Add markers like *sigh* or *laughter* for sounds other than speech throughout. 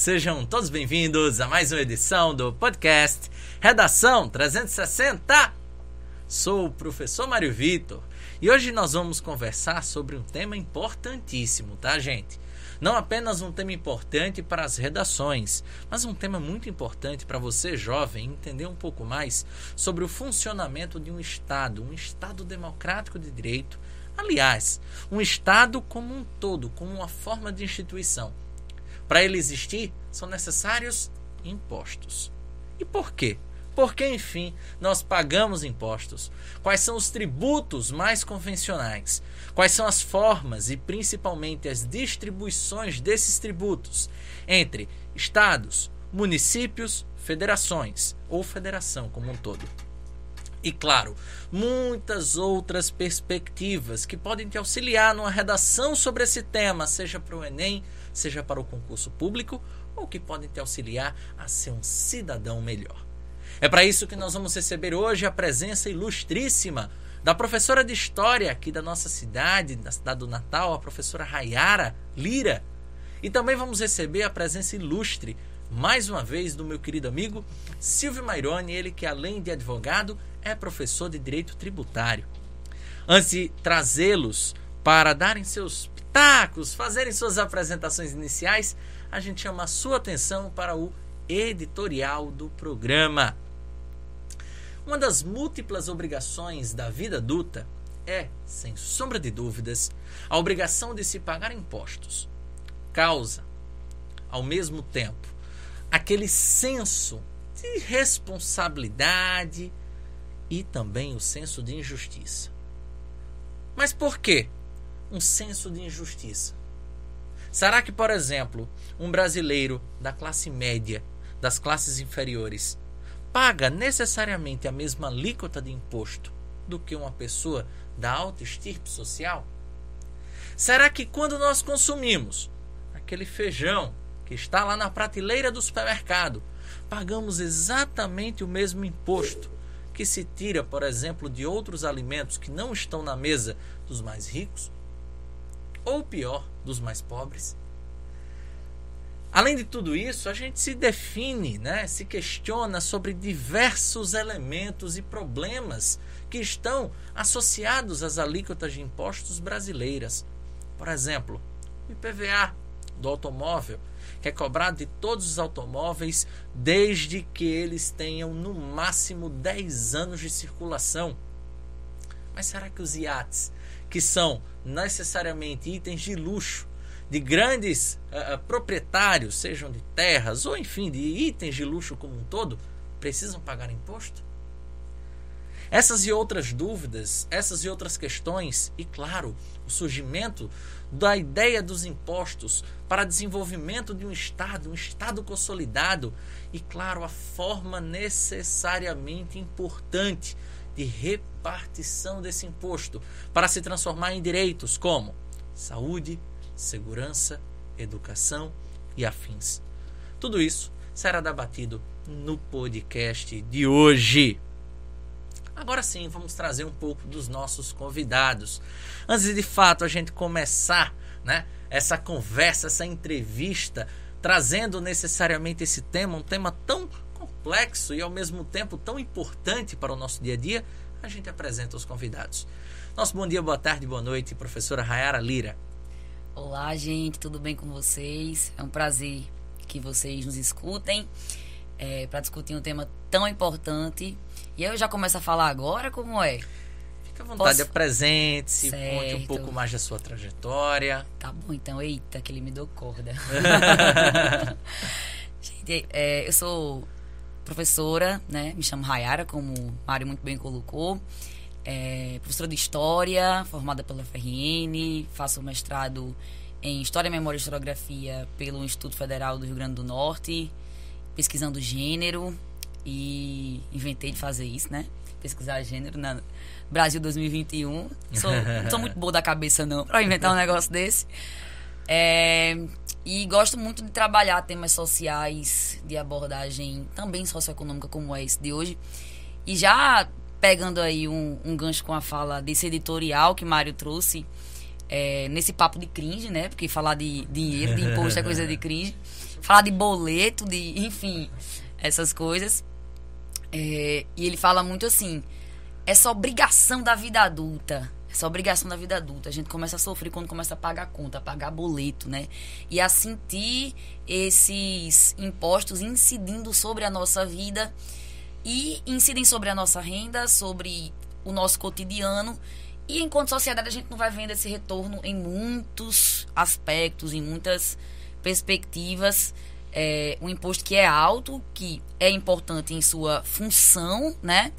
sejam todos bem-vindos a mais uma edição do podcast Redação 360. Sou o professor Mário Vitor e hoje nós vamos conversar sobre um tema importantíssimo, tá, gente? Não apenas um tema importante para as redações, mas um tema muito importante para você, jovem, entender um pouco mais sobre o funcionamento de um Estado, um Estado democrático de direito. Aliás, um Estado como um todo, como uma forma de instituição para ele existir, são necessários impostos. E por quê? Porque, enfim, nós pagamos impostos. Quais são os tributos mais convencionais? Quais são as formas e principalmente as distribuições desses tributos entre estados, municípios, federações ou federação como um todo? E claro, muitas outras perspectivas que podem te auxiliar numa redação sobre esse tema, seja para o Enem, seja para o concurso público ou que podem te auxiliar a ser um cidadão melhor. É para isso que nós vamos receber hoje a presença ilustríssima da professora de História aqui da nossa cidade, da cidade do Natal, a professora Rayara Lira. E também vamos receber a presença ilustre, mais uma vez, do meu querido amigo Silvio Maironi, ele que além de advogado, é professor de Direito Tributário. Antes de trazê-los para darem seus pitacos, fazerem suas apresentações iniciais, a gente chama a sua atenção para o editorial do programa. Uma das múltiplas obrigações da vida adulta é, sem sombra de dúvidas, a obrigação de se pagar impostos. Causa, ao mesmo tempo, aquele senso de responsabilidade e também o senso de injustiça. Mas por quê? Um senso de injustiça? Será que, por exemplo, um brasileiro da classe média, das classes inferiores, paga necessariamente a mesma alíquota de imposto do que uma pessoa da alta estirpe social? Será que quando nós consumimos aquele feijão que está lá na prateleira do supermercado, pagamos exatamente o mesmo imposto que se tira, por exemplo, de outros alimentos que não estão na mesa dos mais ricos? Ou pior, dos mais pobres. Além de tudo isso, a gente se define, né, se questiona sobre diversos elementos e problemas que estão associados às alíquotas de impostos brasileiras. Por exemplo, o IPVA do automóvel, que é cobrado de todos os automóveis desde que eles tenham no máximo 10 anos de circulação. Mas será que os iates que são necessariamente itens de luxo de grandes uh, proprietários, sejam de terras ou enfim de itens de luxo como um todo, precisam pagar imposto? Essas e outras dúvidas, essas e outras questões, e claro, o surgimento da ideia dos impostos para desenvolvimento de um Estado, um Estado consolidado, e claro, a forma necessariamente importante de repartição desse imposto para se transformar em direitos como saúde, segurança, educação e afins. Tudo isso será debatido no podcast de hoje. Agora sim, vamos trazer um pouco dos nossos convidados. Antes de, de fato a gente começar, né, essa conversa, essa entrevista, trazendo necessariamente esse tema, um tema tão complexo e ao mesmo tempo tão importante para o nosso dia a dia, a gente apresenta os convidados. Nosso bom dia, boa tarde, boa noite, professora Rayara Lira. Olá, gente, tudo bem com vocês? É um prazer que vocês nos escutem é, para discutir um tema tão importante. E eu já começo a falar agora como é? Fique à vontade, Posso... apresente-se, conte um pouco mais da sua trajetória. Tá bom, então, eita, que ele me deu corda. *laughs* *laughs* gente, é, eu sou professora, né? Me chamo Rayara, como o Mário muito bem colocou. É, professora de História, formada pela FRN, faço mestrado em História, Memória e Historiografia pelo Instituto Federal do Rio Grande do Norte, pesquisando gênero e inventei de fazer isso, né? Pesquisar gênero na Brasil 2021. Sou, não sou muito boa da cabeça, não, para inventar um negócio desse. É, e gosto muito de trabalhar temas sociais, de abordagem também socioeconômica, como é esse de hoje. E já pegando aí um, um gancho com a fala desse editorial que Mário trouxe, é, nesse papo de cringe, né? Porque falar de dinheiro, de imposto é coisa de *laughs* cringe. falar de boleto, de, enfim, essas coisas. É, e ele fala muito assim: essa obrigação da vida adulta. Essa obrigação da vida adulta. A gente começa a sofrer quando começa a pagar conta, a pagar boleto, né? E a sentir esses impostos incidindo sobre a nossa vida e incidem sobre a nossa renda, sobre o nosso cotidiano. E enquanto sociedade a gente não vai vendo esse retorno em muitos aspectos, em muitas perspectivas. É, um imposto que é alto, que é importante em sua função, né?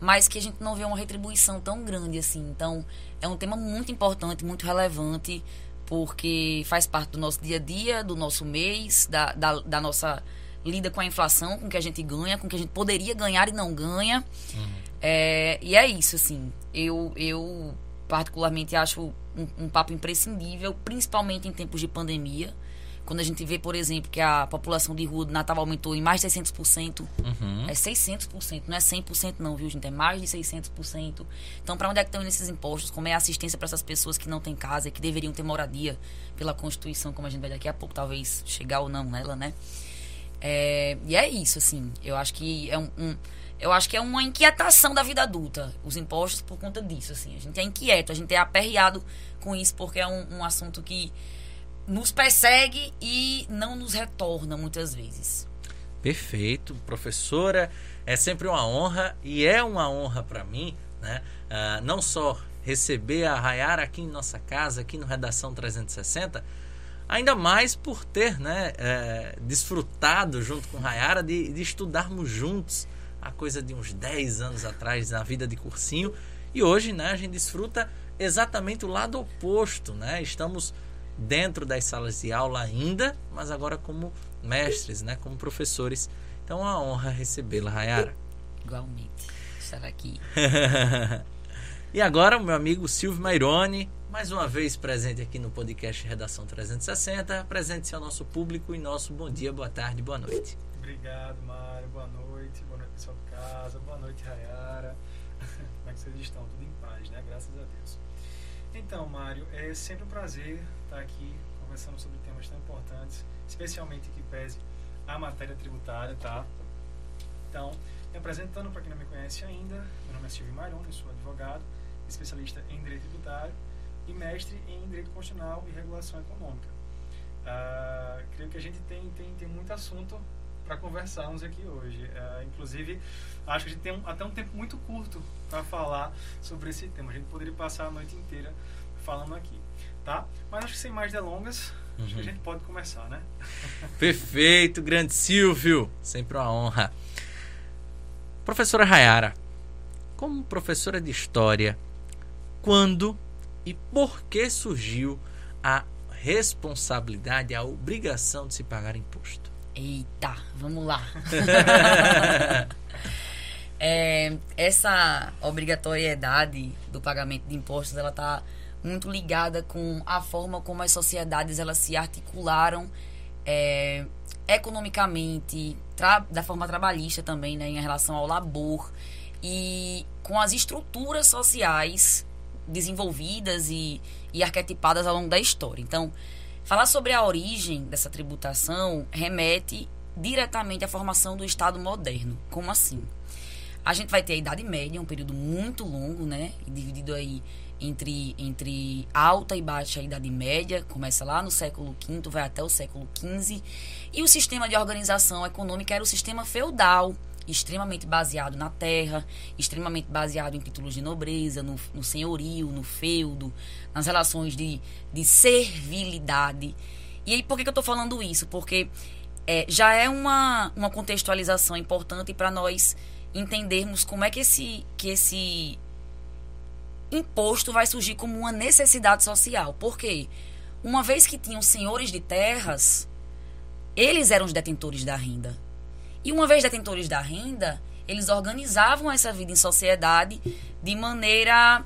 Mas que a gente não vê uma retribuição tão grande assim. Então, é um tema muito importante, muito relevante, porque faz parte do nosso dia a dia, do nosso mês, da, da, da nossa lida com a inflação, com o que a gente ganha, com o que a gente poderia ganhar e não ganha. Uhum. É, e é isso, assim. Eu, eu particularmente acho um, um papo imprescindível, principalmente em tempos de pandemia quando a gente vê, por exemplo, que a população de rua do Natal aumentou em mais de 600%, uhum. é 600%, não é 100% não, viu, gente? É mais de 600%. Então, para onde é que estão indo esses impostos? Como é a assistência para essas pessoas que não têm casa, que deveriam ter moradia pela Constituição, como a gente vai daqui a pouco, talvez chegar ou não nela, né? É, e é isso, assim. Eu acho que é um, um eu acho que é uma inquietação da vida adulta, os impostos por conta disso, assim. A gente é inquieto, a gente é aperreado com isso, porque é um, um assunto que nos persegue e não nos retorna muitas vezes. Perfeito, professora. É sempre uma honra e é uma honra para mim, né? Uh, não só receber a Rayara aqui em nossa casa, aqui no Redação 360, ainda mais por ter né, é, desfrutado junto com Rayara de, de estudarmos juntos a coisa de uns 10 anos atrás na vida de cursinho e hoje né, a gente desfruta exatamente o lado oposto, né? Estamos dentro das salas de aula ainda, mas agora como mestres, né, como professores. Então é uma honra recebê-la, Rayara. Igualmente, estar aqui. *laughs* e agora o meu amigo Silvio Maironi, mais uma vez presente aqui no podcast Redação 360. Presente-se ao nosso público e nosso bom dia, boa tarde, boa noite. Obrigado, Mário. Boa noite. Boa noite, pessoal de casa. Boa noite, Rayara. *laughs* Como é que vocês estão? Tudo em paz, né? Graças a Deus. Então, Mário, é sempre um prazer estar aqui conversando sobre temas tão importantes, especialmente que pese a matéria tributária, tá? Então, me apresentando para quem não me conhece ainda, meu nome é Silvio Maroni, sou advogado, especialista em direito tributário e mestre em direito constitucional e regulação econômica. Uh, creio que a gente tem, tem, tem muito assunto para conversarmos aqui hoje. Uh, inclusive, acho que a gente tem um, até um tempo muito curto para falar sobre esse tema. A gente poderia passar a noite inteira falando aqui tá? Mas acho que sem mais delongas, uhum. acho que a uhum. gente pode começar, né? *laughs* Perfeito, grande Silvio, sempre uma honra. Professora Rayara, como professora de história, quando e por que surgiu a responsabilidade, a obrigação de se pagar imposto? Eita, vamos lá. *laughs* é, essa obrigatoriedade do pagamento de impostos, ela está muito ligada com a forma como as sociedades elas se articularam é, economicamente, da forma trabalhista também, né, em relação ao labor e com as estruturas sociais desenvolvidas e, e arquetipadas ao longo da história. Então, falar sobre a origem dessa tributação remete diretamente à formação do Estado moderno. Como assim? A gente vai ter a Idade Média, um período muito longo, né? Dividido aí entre, entre alta e baixa Idade Média, começa lá no século V, vai até o século XV. E o sistema de organização econômica era o sistema feudal, extremamente baseado na terra, extremamente baseado em títulos de nobreza, no, no senhorio, no feudo, nas relações de, de servilidade. E aí, por que, que eu estou falando isso? Porque é, já é uma, uma contextualização importante para nós entendermos como é que esse, que esse imposto vai surgir como uma necessidade social. Por quê? Uma vez que tinham senhores de terras, eles eram os detentores da renda. E uma vez detentores da renda, eles organizavam essa vida em sociedade de maneira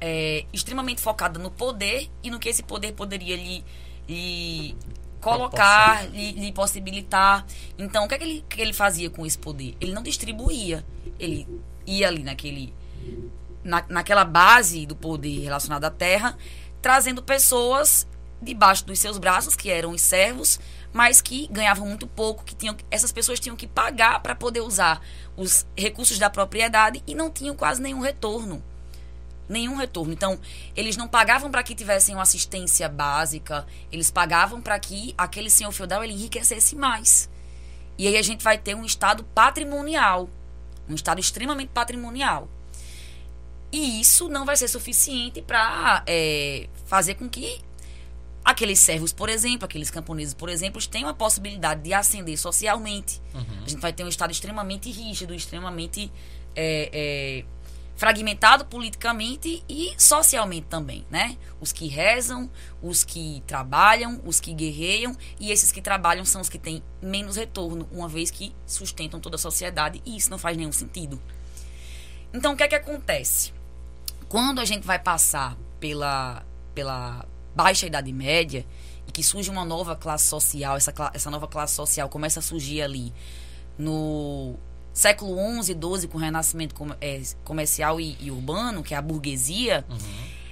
é, extremamente focada no poder e no que esse poder poderia lhe, lhe colocar, lhe, lhe, possibilitar. Então, o que, é que, ele, que ele fazia com esse poder? Ele não distribuía. Ele ia ali naquele na, naquela base do poder relacionado à terra, trazendo pessoas debaixo dos seus braços, que eram os servos, mas que ganhavam muito pouco, que tinham, essas pessoas tinham que pagar para poder usar os recursos da propriedade e não tinham quase nenhum retorno. Nenhum retorno. Então, eles não pagavam para que tivessem uma assistência básica, eles pagavam para que aquele senhor feudal ele enriquecesse mais. E aí a gente vai ter um estado patrimonial, um estado extremamente patrimonial. E isso não vai ser suficiente para é, fazer com que aqueles servos, por exemplo, aqueles camponeses, por exemplo, tenham a possibilidade de ascender socialmente. Uhum. A gente vai ter um Estado extremamente rígido, extremamente é, é, fragmentado politicamente e socialmente também, né? Os que rezam, os que trabalham, os que guerreiam e esses que trabalham são os que têm menos retorno, uma vez que sustentam toda a sociedade e isso não faz nenhum sentido. Então, o que é que acontece? Quando a gente vai passar pela, pela baixa Idade Média e que surge uma nova classe social, essa, essa nova classe social começa a surgir ali no século XI, XII, com o renascimento é, comercial e, e, urbano, que é a burguesia, uhum.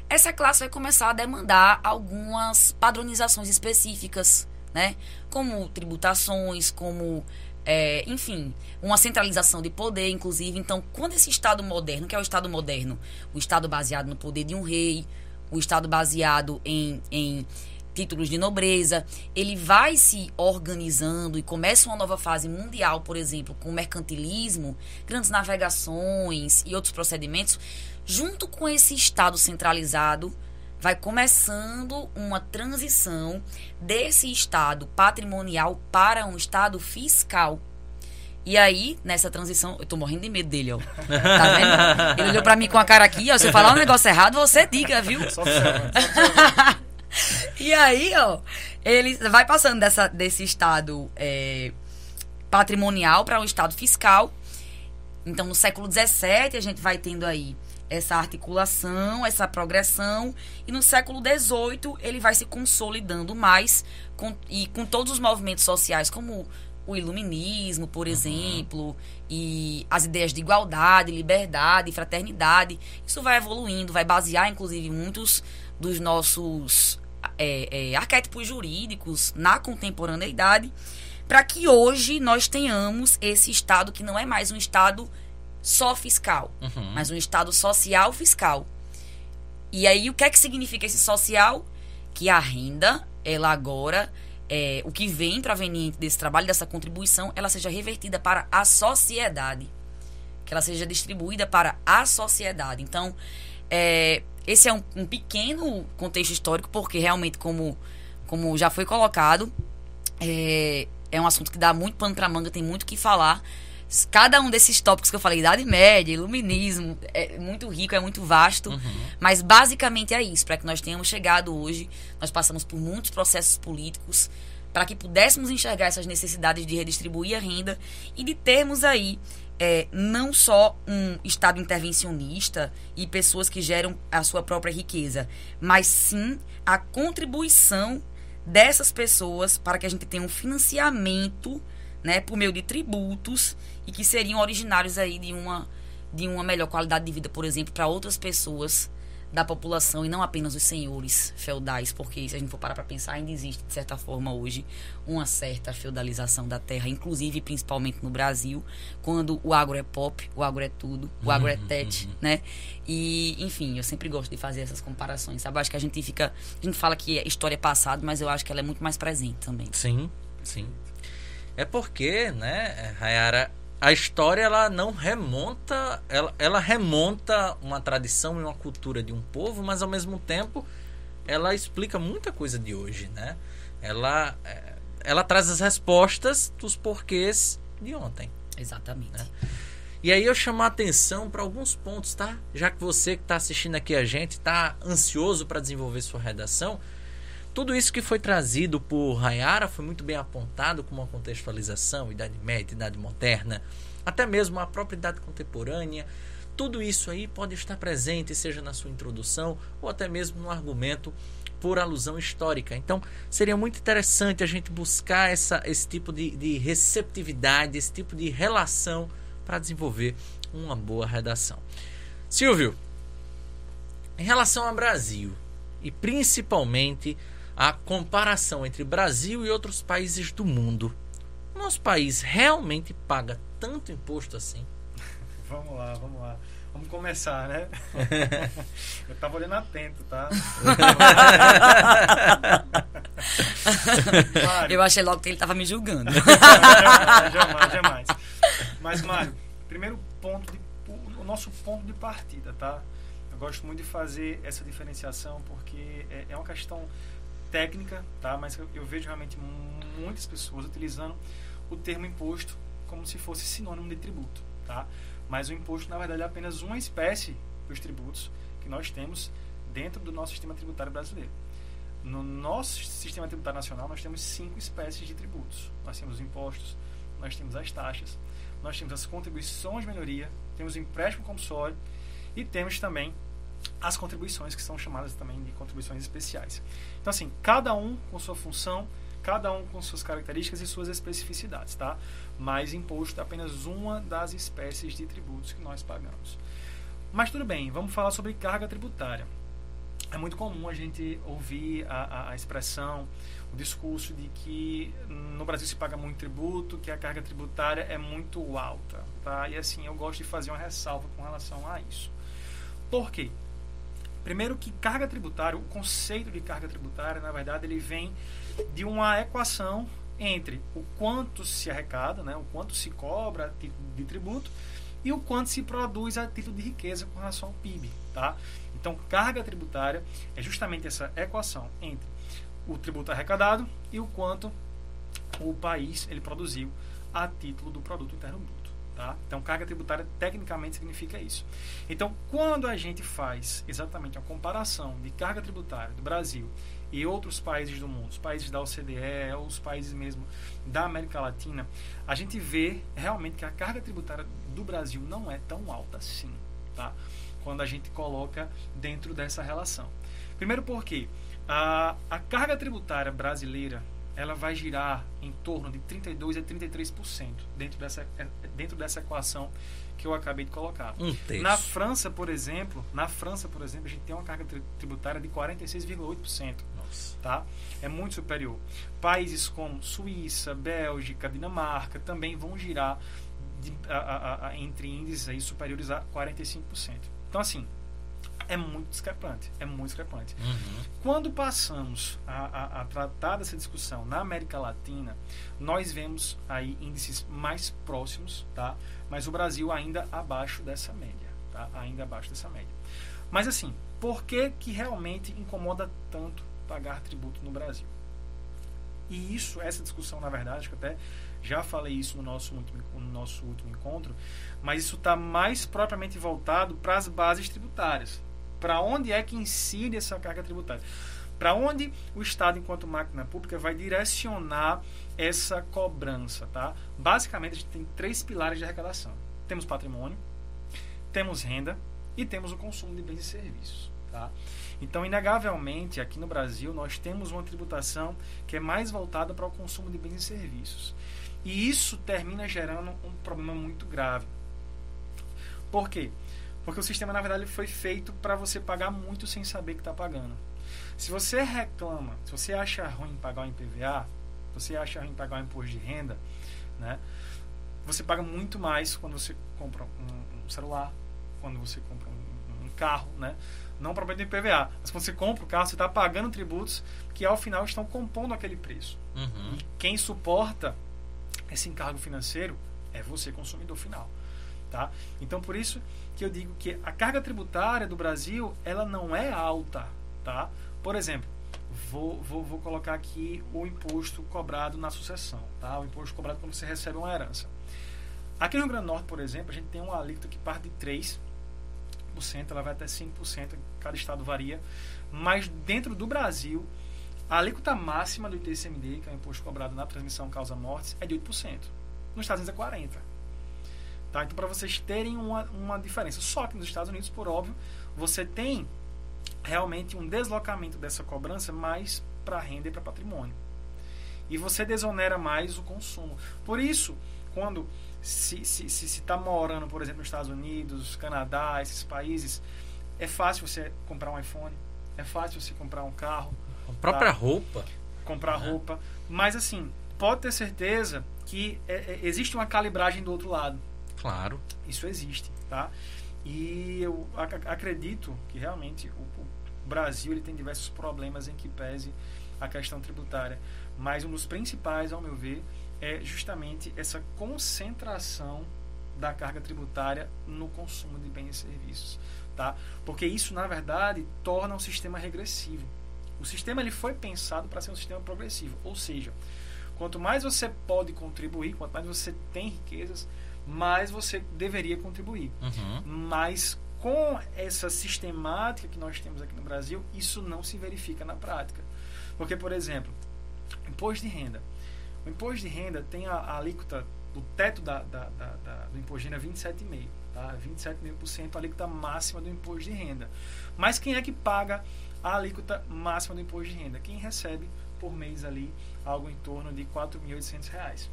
essa classe vai começar a demandar algumas padronizações específicas, né? Como tributações, como é, enfim, uma centralização de poder, inclusive. Então, quando esse Estado moderno, que é o Estado moderno, o Estado baseado no poder de um rei, o Estado baseado em, em títulos de nobreza, ele vai se organizando e começa uma nova fase mundial, por exemplo, com o mercantilismo, grandes navegações e outros procedimentos, junto com esse Estado centralizado, vai começando uma transição desse estado patrimonial para um estado fiscal. E aí, nessa transição, eu tô morrendo de medo dele, ó. Tá vendo? Ele olhou pra mim com a cara aqui, ó. Se eu falar um negócio errado, você diga, viu? *laughs* e aí, ó, ele vai passando dessa, desse estado é, patrimonial para um estado fiscal. Então, no século XVII, a gente vai tendo aí essa articulação, essa progressão, e no século XVIII ele vai se consolidando mais com, e com todos os movimentos sociais, como o iluminismo, por uhum. exemplo, e as ideias de igualdade, liberdade, fraternidade. Isso vai evoluindo, vai basear, inclusive, muitos dos nossos é, é, arquétipos jurídicos na contemporaneidade, para que hoje nós tenhamos esse Estado que não é mais um Estado só fiscal, uhum. mas um Estado social fiscal. E aí, o que é que significa esse social? Que a renda, ela agora, é, o que vem proveniente desse trabalho, dessa contribuição, ela seja revertida para a sociedade. Que ela seja distribuída para a sociedade. Então, é, esse é um, um, pequeno contexto histórico, porque realmente, como, como já foi colocado, é, é um assunto que dá muito pano para manga, tem muito o que falar cada um desses tópicos que eu falei, Idade Média, Iluminismo, é muito rico, é muito vasto. Uhum. Mas basicamente é isso. Para que nós tenhamos chegado hoje, nós passamos por muitos processos políticos para que pudéssemos enxergar essas necessidades de redistribuir a renda e de termos aí é, não só um Estado intervencionista e pessoas que geram a sua própria riqueza, mas sim a contribuição dessas pessoas para que a gente tenha um financiamento né, por meio de tributos e que seriam originários aí de uma, de uma melhor qualidade de vida, por exemplo, para outras pessoas da população e não apenas os senhores feudais, porque se a gente for parar para pensar, ainda existe, de certa forma, hoje, uma certa feudalização da terra, inclusive, principalmente no Brasil, quando o agro é pop, o agro é tudo, o agro é uhum, tete, uhum. né? E, enfim, eu sempre gosto de fazer essas comparações, sabe? Eu acho que a gente fica, a gente fala que a história é passado, mas eu acho que ela é muito mais presente também. Sim, sim. É porque, né, Rayara, a história ela não remonta, ela, ela remonta uma tradição e uma cultura de um povo, mas ao mesmo tempo ela explica muita coisa de hoje, né? Ela, é, ela traz as respostas dos porquês de ontem. Exatamente. Né? E aí eu chamo a atenção para alguns pontos, tá? Já que você que está assistindo aqui a gente está ansioso para desenvolver sua redação, tudo isso que foi trazido por Rayara foi muito bem apontado com uma contextualização, Idade Média, Idade Moderna, até mesmo a própria Idade Contemporânea. Tudo isso aí pode estar presente, seja na sua introdução ou até mesmo no argumento por alusão histórica. Então, seria muito interessante a gente buscar essa, esse tipo de, de receptividade, esse tipo de relação para desenvolver uma boa redação. Silvio, em relação ao Brasil e principalmente a comparação entre Brasil e outros países do mundo. Nosso país realmente paga tanto imposto assim? *laughs* Vamos lá, vamos lá. Vamos começar, né? *laughs* Eu tava olhando atento, tá? Mário, *laughs* Eu achei logo que ele tava me julgando. jamais, jamais. Mas, Mário, primeiro ponto de, o nosso ponto de partida, tá? Eu gosto muito de fazer essa diferenciação porque é, é uma questão técnica, tá? Mas eu, vejo realmente muitas pessoas utilizando o termo imposto como se fosse sinônimo de tributo, tá? Mas o imposto, na verdade, é apenas uma espécie dos tributos que nós temos dentro do nosso sistema tributário brasileiro. No nosso sistema tributário nacional, nós temos cinco espécies de tributos. Nós temos os impostos, nós temos as taxas, nós temos as contribuições de melhoria, temos o empréstimo compulsório e temos também as contribuições, que são chamadas também de contribuições especiais. Então, assim, cada um com sua função, cada um com suas características e suas especificidades, tá? Mas imposto é apenas uma das espécies de tributos que nós pagamos. Mas tudo bem, vamos falar sobre carga tributária. É muito comum a gente ouvir a, a, a expressão, o discurso de que no Brasil se paga muito tributo, que a carga tributária é muito alta, tá? E assim, eu gosto de fazer uma ressalva com relação a isso. Por quê? Primeiro que carga tributária, o conceito de carga tributária, na verdade, ele vem de uma equação entre o quanto se arrecada, né, o quanto se cobra a título de tributo e o quanto se produz a título de riqueza com relação ao PIB, tá? Então, carga tributária é justamente essa equação entre o tributo arrecadado e o quanto o país ele produziu a título do produto interno bruto. Tá? Então, carga tributária tecnicamente significa isso. Então, quando a gente faz exatamente a comparação de carga tributária do Brasil e outros países do mundo, os países da OCDE, os países mesmo da América Latina, a gente vê realmente que a carga tributária do Brasil não é tão alta assim, tá? Quando a gente coloca dentro dessa relação. Primeiro porque a, a carga tributária brasileira ela vai girar em torno de 32 a 33% dentro dessa, é, dentro dessa equação que eu acabei de colocar. Um na França, por exemplo, na França, por exemplo, a gente tem uma carga tributária de 46,8%. Tá? É muito superior. Países como Suíça, Bélgica, Dinamarca também vão girar de, a, a, a, entre índices aí superiores a 45%. Então, assim, é muito discrepante. É muito discrepante. Uhum. Quando passamos a, a, a, tratar dessa discussão na América Latina, nós vemos aí índices mais próximos, tá? Mas o Brasil ainda abaixo dessa média, tá? Ainda abaixo dessa média. Mas assim, por que que realmente incomoda tanto pagar tributo no Brasil? E isso, essa discussão, na verdade, acho que até já falei isso no nosso último, no nosso último encontro, mas isso está mais propriamente voltado para as bases tributárias. Para onde é que incide essa carga tributária? Para onde o Estado, enquanto máquina pública, vai direcionar essa cobrança? Tá? Basicamente, a gente tem três pilares de arrecadação: temos patrimônio, temos renda e temos o consumo de bens e serviços. Tá? Então, inegavelmente, aqui no Brasil, nós temos uma tributação que é mais voltada para o consumo de bens e serviços. E isso termina gerando um problema muito grave. Por quê? O sistema, na verdade, foi feito para você pagar muito sem saber que está pagando. Se você reclama, se você acha ruim pagar o IPVA, se você acha ruim pagar o imposto de renda, né, você paga muito mais quando você compra um, um celular, quando você compra um, um carro, né? Não propriamente IPVA, mas quando você compra o carro, você está pagando tributos que ao final estão compondo aquele preço. Uhum. E quem suporta esse encargo financeiro é você, consumidor final. Tá? Então, por isso que eu digo que a carga tributária do Brasil ela não é alta. Tá? Por exemplo, vou, vou, vou colocar aqui o imposto cobrado na sucessão. Tá? O imposto cobrado quando você recebe uma herança. Aqui no Rio Grande do Norte, por exemplo, a gente tem uma alíquota que parte de 3%, ela vai até 5%, cada estado varia. Mas dentro do Brasil, a alíquota máxima do ITCMD, que é o imposto cobrado na transmissão causa-mortes, é de 8%. Nos Estados Unidos é 40%. Tá? Então, para vocês terem uma, uma diferença. Só que nos Estados Unidos, por óbvio, você tem realmente um deslocamento dessa cobrança mais para renda e para patrimônio. E você desonera mais o consumo. Por isso, quando se está se, se, se tá morando, por exemplo, nos Estados Unidos, Canadá, esses países, é fácil você comprar um iPhone, é fácil você comprar um carro, A própria Tá. roupa. comprar Uhum. roupa, mas assim, pode ter certeza que é, é, existe uma calibragem do outro lado. Claro. Isso existe, tá? E eu ac- acredito que realmente o, o Brasil ele tem diversos problemas em que pese a questão tributária, mas um dos principais, ao meu ver, é justamente essa concentração da carga tributária no consumo de bens e serviços, tá? Porque isso, na verdade, torna um sistema regressivo. O sistema ele foi pensado para ser um sistema progressivo, ou seja, quanto mais você pode contribuir, quanto mais você tem riquezas, mais você deveria contribuir. Uhum. Mas com essa sistemática que nós temos aqui no Brasil, isso não se verifica na prática. Porque, por exemplo, imposto de renda. O imposto de renda tem a, a alíquota, o teto da, da- da- da- do imposto de renda é 27,5%. Tá? 27,5% a alíquota máxima do imposto de renda. Mas quem é que paga a alíquota máxima do imposto de renda? Quem recebe por mês ali algo em torno de 4.800 reais.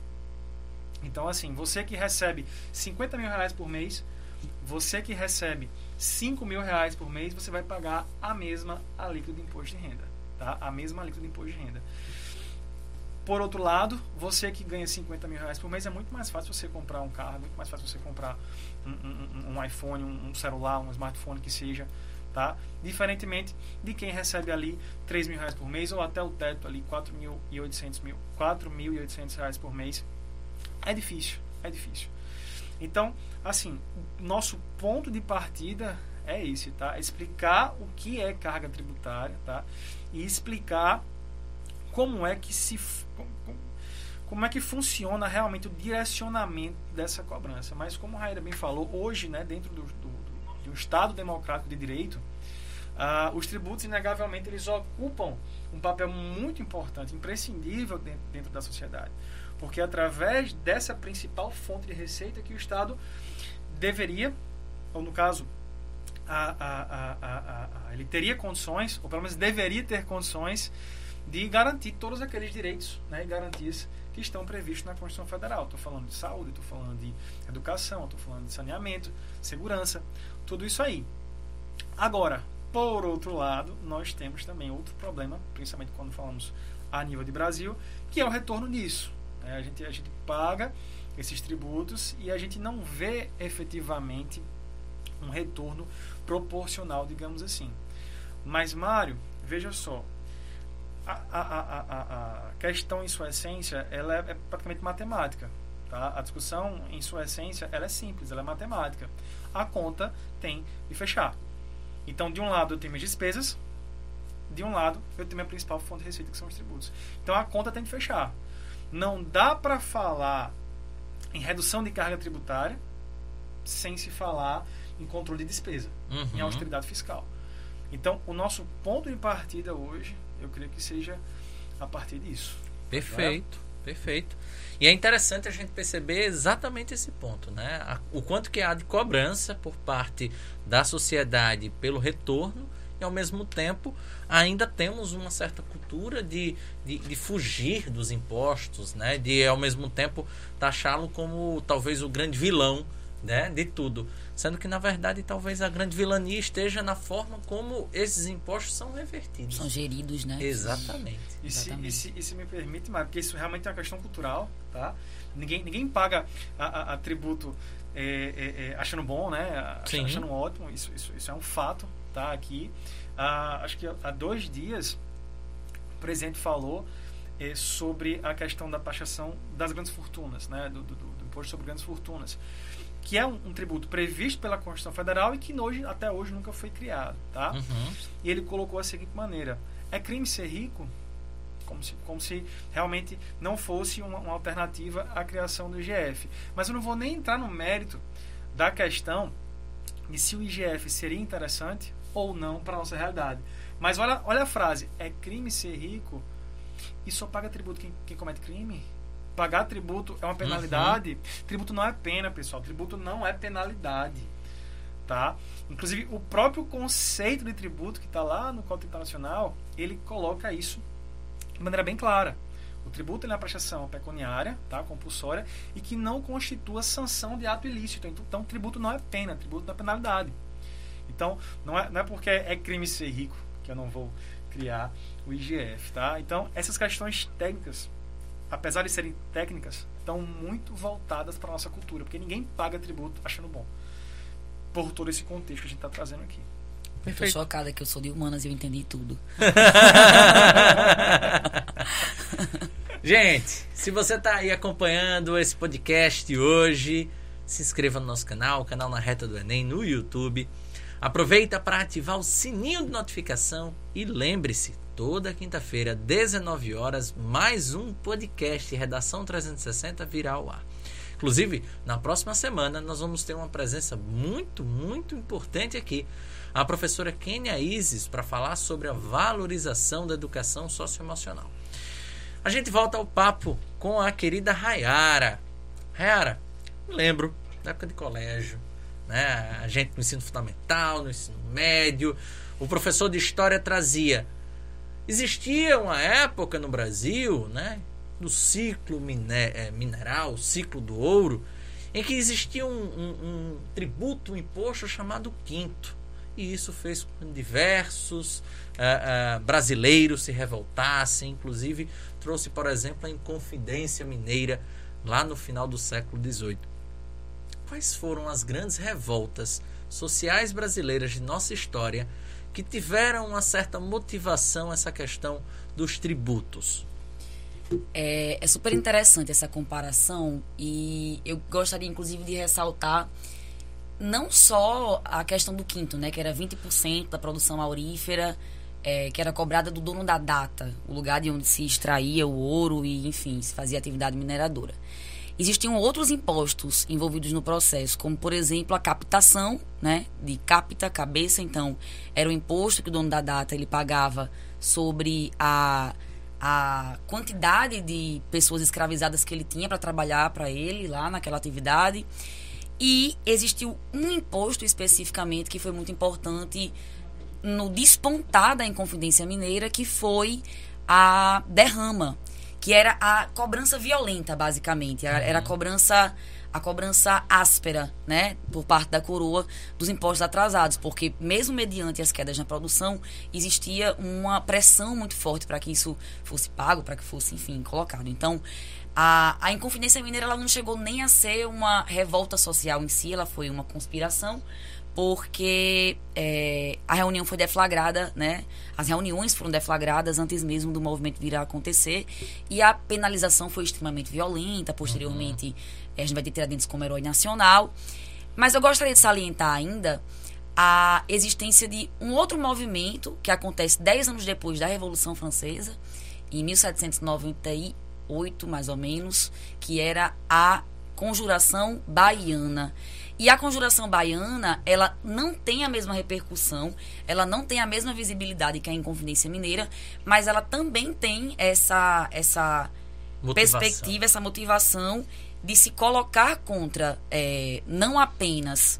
Então, assim, você que recebe 50 mil reais por mês, você que recebe 5 mil reais por mês, você vai pagar a mesma alíquota de imposto de renda. Tá? A mesma alíquota de imposto de renda. Por outro lado, você que ganha 50 mil reais por mês, é muito mais fácil você comprar um carro, é muito mais fácil você comprar um, um- um iPhone, um, um celular, um smartphone que seja, tá? Diferentemente de quem recebe ali 3 mil reais por mês ou até o teto ali 4.800 mil, 4.800 reais por mês. É difícil, é difícil. Então, assim, nosso ponto de partida é esse, tá? Explicar o que é carga tributária, tá? E explicar como é que se como- é que funciona realmente o direcionamento dessa cobrança. Mas como a Raíra bem falou, hoje, né, dentro do, do, do- Estado democrático de direito, ah, os tributos, inegavelmente, eles ocupam um papel muito importante, imprescindível dentro, dentro da sociedade. Porque é através dessa principal fonte de receita que o Estado deveria, ou no caso, a- a- a- ele teria condições, ou pelo menos deveria ter condições, de garantir todos aqueles direitos né, e garantias que estão previstos na Constituição Federal. Estou falando de saúde, estou falando de educação, estou falando de saneamento, segurança, tudo isso aí. Agora, por outro lado, nós temos também outro problema, principalmente quando falamos a nível de Brasil, que é o retorno disso. Né? A, gente, a gente paga esses tributos e a gente não vê efetivamente um retorno proporcional, digamos assim. Mas, Mário, veja só, a, a, a, a, questão em sua essência ela é, é praticamente matemática. Tá? A discussão em sua essência ela é simples, ela é matemática. A conta tem de fechar. Então, de um lado eu tenho minhas despesas, de um lado eu tenho minha principal fonte de receita, que são os tributos. Então, a conta tem de fechar. Não dá para falar em redução de carga tributária sem se falar em controle de despesa, em Uhum. austeridade fiscal. Então, o nosso ponto de partida hoje, eu creio que seja a partir disso. Perfeito, perfeito. E é interessante a gente perceber exatamente esse ponto, né? O quanto que há de cobrança por parte da sociedade pelo retorno e ao mesmo tempo ainda temos uma certa cultura de, de, de fugir dos impostos, né? De ao mesmo tempo taxá-lo como talvez o grande vilão, né? De tudo, sendo que na verdade talvez a grande vilania esteja na forma como esses impostos são revertidos. São geridos, né? Exatamente. E se, e, Exatamente. se, e se me permite, Mário, porque isso realmente é uma questão cultural, tá? Ninguém, ninguém paga a, a- a tributo é, é, é, achando bom, né? Ach- Sim. Achando ótimo, isso, isso, isso é um fato, tá? Aqui, acho que há dois dias, o presidente falou é, sobre a questão da taxação das grandes fortunas, né? Do, do, do- imposto sobre grandes fortunas, que é um, um tributo previsto pela Constituição Federal e que hoje, até hoje nunca foi criado, tá? Uhum. E ele colocou a seguinte maneira: é crime ser rico? Como se, como se realmente não fosse uma, uma alternativa à criação do IGF. Mas eu não vou nem entrar no mérito da questão de se o IGF seria interessante ou não para a nossa realidade. Mas olha, olha a frase: é crime ser rico e só paga tributo quem, quem comete crime? Pagar tributo é uma penalidade? Tributo não é pena, pessoal. Tributo não é penalidade tá? Inclusive o próprio conceito de tributo que está lá no Código Internacional, ele coloca isso de maneira bem clara. O tributo é uma prestação pecuniária, tá, compulsória, e que não constitua sanção de ato ilícito. Então, então, tributo não é pena, tributo não é penalidade. Então, não é, não é porque é crime ser rico que eu não vou criar o IGF, tá? Então, essas questões técnicas, apesar de serem técnicas, estão muito voltadas para a nossa cultura, porque ninguém paga tributo achando bom. Por todo esse contexto que a gente está trazendo aqui. Perfeito. Tô chocada que eu sou de humanas e eu entendi tudo. *laughs* Gente, se você está aí acompanhando esse podcast hoje, se inscreva no nosso canal, o canal Na Reta do Enem, no YouTube. Aproveita para ativar o sininho de notificação e lembre-se, toda quinta-feira, 19 horas, mais um podcast Redação 360 virá ao ar. Inclusive, na próxima semana nós vamos ter uma presença muito, muito importante aqui. A professora Kenia Isis para falar sobre a valorização da educação socioemocional. A gente volta ao papo com a querida Rayara. Rayara, lembro da época de colégio, né? A gente no ensino fundamental, no ensino médio, o professor de história trazia. Existia uma época no Brasil, né, do ciclo é, mineral, ciclo do ouro, em que existia um, um, um tributo, um imposto chamado quinto. E isso fez com que diversos uh, uh, brasileiros se revoltassem, inclusive trouxe, por exemplo, a Inconfidência Mineira lá no final do século XVIII. Quais foram as grandes revoltas sociais brasileiras de nossa história que tiveram uma certa motivação essa questão dos tributos? É, é, super interessante essa comparação e eu gostaria inclusive de ressaltar não só a questão do quinto, né, que era 20% da produção aurífera, é, que era cobrada do dono da data, o lugar de onde se extraía o ouro e, enfim, se fazia atividade mineradora. Existiam outros impostos envolvidos no processo, como, por exemplo, a captação, né, de capta, cabeça. Então, era o imposto que o dono da data ele pagava sobre a, a quantidade de pessoas escravizadas que ele tinha para trabalhar para ele lá naquela atividade. E existiu um imposto especificamente que foi muito importante no despontar da Inconfidência Mineira, que foi a derrama que era a cobrança violenta, basicamente. Era, a uhum. cobrança a cobrança áspera, né, por parte da coroa dos impostos atrasados, porque mesmo mediante as quedas na produção, existia uma pressão muito forte para que isso fosse pago, para que fosse, enfim, colocado. Então, a, a Inconfidência Mineira ela não chegou nem a ser uma revolta social em si, ela foi uma conspiração, porque é, a reunião foi deflagrada, né? As reuniões foram deflagradas antes mesmo do movimento vir a acontecer e a penalização foi extremamente violenta. Posteriormente, uhum. a gente vai ter Tiradentes como herói nacional. Mas eu gostaria de salientar ainda a existência de um outro movimento que acontece 10 anos depois da Revolução Francesa, em 1798, mais ou menos, que era a Conjuração Baiana. E a conjuração baiana, ela não tem a mesma repercussão, ela não tem a mesma visibilidade que a Inconfidência Mineira, mas ela também tem essa, essa perspectiva, essa motivação de se colocar contra é, não apenas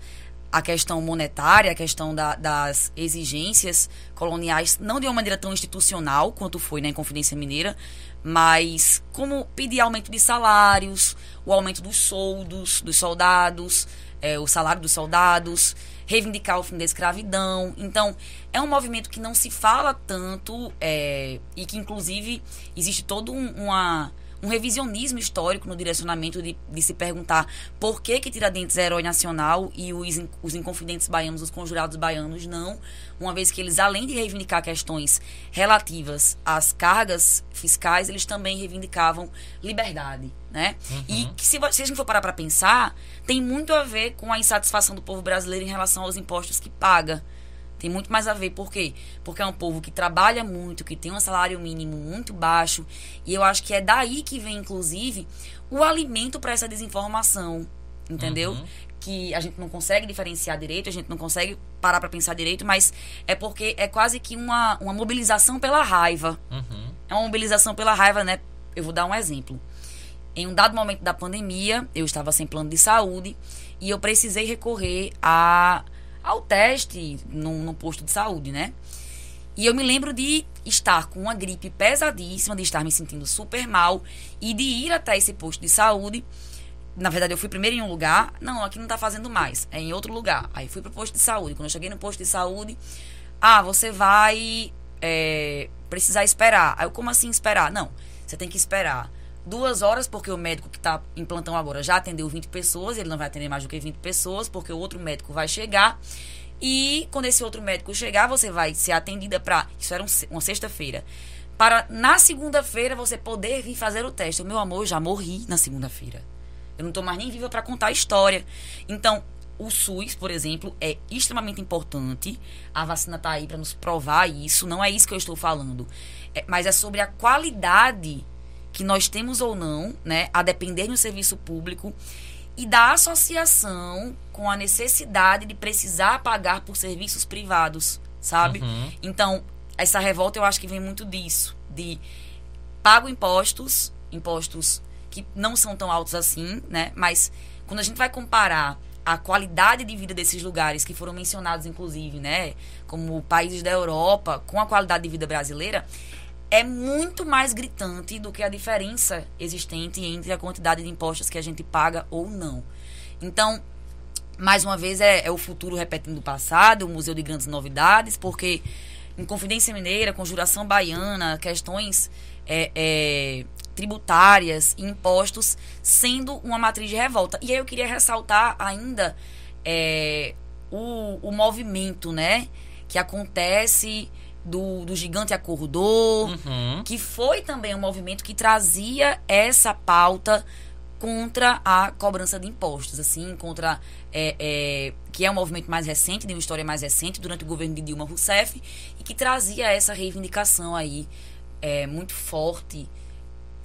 a questão monetária, a questão da, das exigências coloniais, não de uma maneira tão institucional quanto foi na Inconfidência Mineira, mas como pedir aumento de salários, o aumento dos soldos dos soldados, é, o salário dos soldados, reivindicar o fim da escravidão. Então, é um movimento que não se fala tanto é, e que, inclusive, existe todo um, uma, um revisionismo histórico no direcionamento de, de, se perguntar por que, que Tiradentes é herói nacional e os, os inconfidentes baianos, os conjurados baianos, não, uma vez que eles, além de reivindicar questões relativas às cargas fiscais, eles também reivindicavam liberdade né? Uhum. E que se, se a gente for parar para pensar, tem muito a ver com a insatisfação do povo brasileiro em relação aos impostos que paga. Tem muito mais a ver, por quê? Porque é um povo que trabalha muito, que tem um salário mínimo muito baixo, e eu acho que é daí que vem, inclusive, o alimento para essa desinformação, entendeu? Uhum. Que a gente não consegue diferenciar direito, a gente não consegue parar para pensar direito, mas é porque é quase que uma, uma mobilização pela raiva. Uhum. É uma mobilização pela raiva, né? Eu vou dar um exemplo. Em um dado momento da pandemia, eu estava sem plano de saúde e eu precisei recorrer a, ao teste num posto de saúde, né? E eu me lembro de estar com uma gripe pesadíssima, de estar me sentindo super mal e de ir até esse posto de saúde. Na verdade, eu fui primeiro em um lugar. Não, aqui não está fazendo mais. É em outro lugar. Aí fui pro posto de saúde. Quando eu cheguei no posto de saúde, ah, você vai é, precisar esperar. Aí, eu, como assim esperar? Não, você tem que esperar duas horas, porque o médico que está em plantão agora já atendeu 20 pessoas, ele não vai atender mais do que 20 pessoas, porque o outro médico vai chegar. E quando esse outro médico chegar, você vai ser atendida para. Isso era um, uma sexta-feira. Para na segunda-feira você poder vir fazer o teste. Meu amor, eu já morri na segunda-feira. Eu não estou mais nem viva para contar a história. Então, o SUS, por exemplo, é extremamente importante. A vacina está aí para nos provar isso. Não é isso que eu estou falando. É, mas é sobre a qualidade que nós temos ou não, né, a depender do serviço público e da associação com a necessidade de precisar pagar por serviços privados, sabe? Uhum. Então, essa revolta eu acho que vem muito disso, de pago impostos, impostos que não são tão altos assim, né? Mas quando a gente vai comparar a qualidade de vida desses lugares que foram mencionados inclusive, né, como países da Europa com a qualidade de vida brasileira, é muito mais gritante do que a diferença existente entre a quantidade de impostos que a gente paga ou não. Então, mais uma vez, é, é o futuro repetindo o passado, o Museu de Grandes Novidades, porque em Confidência Mineira, Conjuração Baiana, questões é, é, tributárias e impostos sendo uma matriz de revolta. E aí eu queria ressaltar ainda é, o, o movimento né, que acontece do, do Gigante Acordou, uhum. que foi também um movimento que trazia essa pauta contra a cobrança de impostos, assim, contra é, é, que é um movimento mais recente, de uma história mais recente, durante o governo de Dilma Rousseff, e que trazia essa reivindicação aí é, muito forte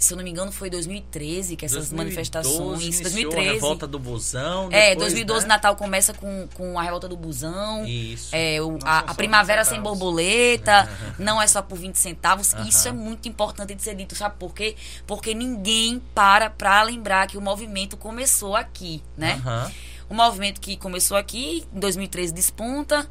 se eu não me engano, foi 2013 que essas 2012, manifestações. 2013. A revolta do busão. É, depois, é, 2012 né? Natal começa com, com a revolta do busão. Isso. É, o, a, a primavera sem borboleta. *laughs* não é só por 20 centavos. Isso é muito importante de ser dito, sabe por quê? Porque ninguém para pra lembrar que o movimento começou aqui, né? O movimento que começou aqui, em 2013 desponta,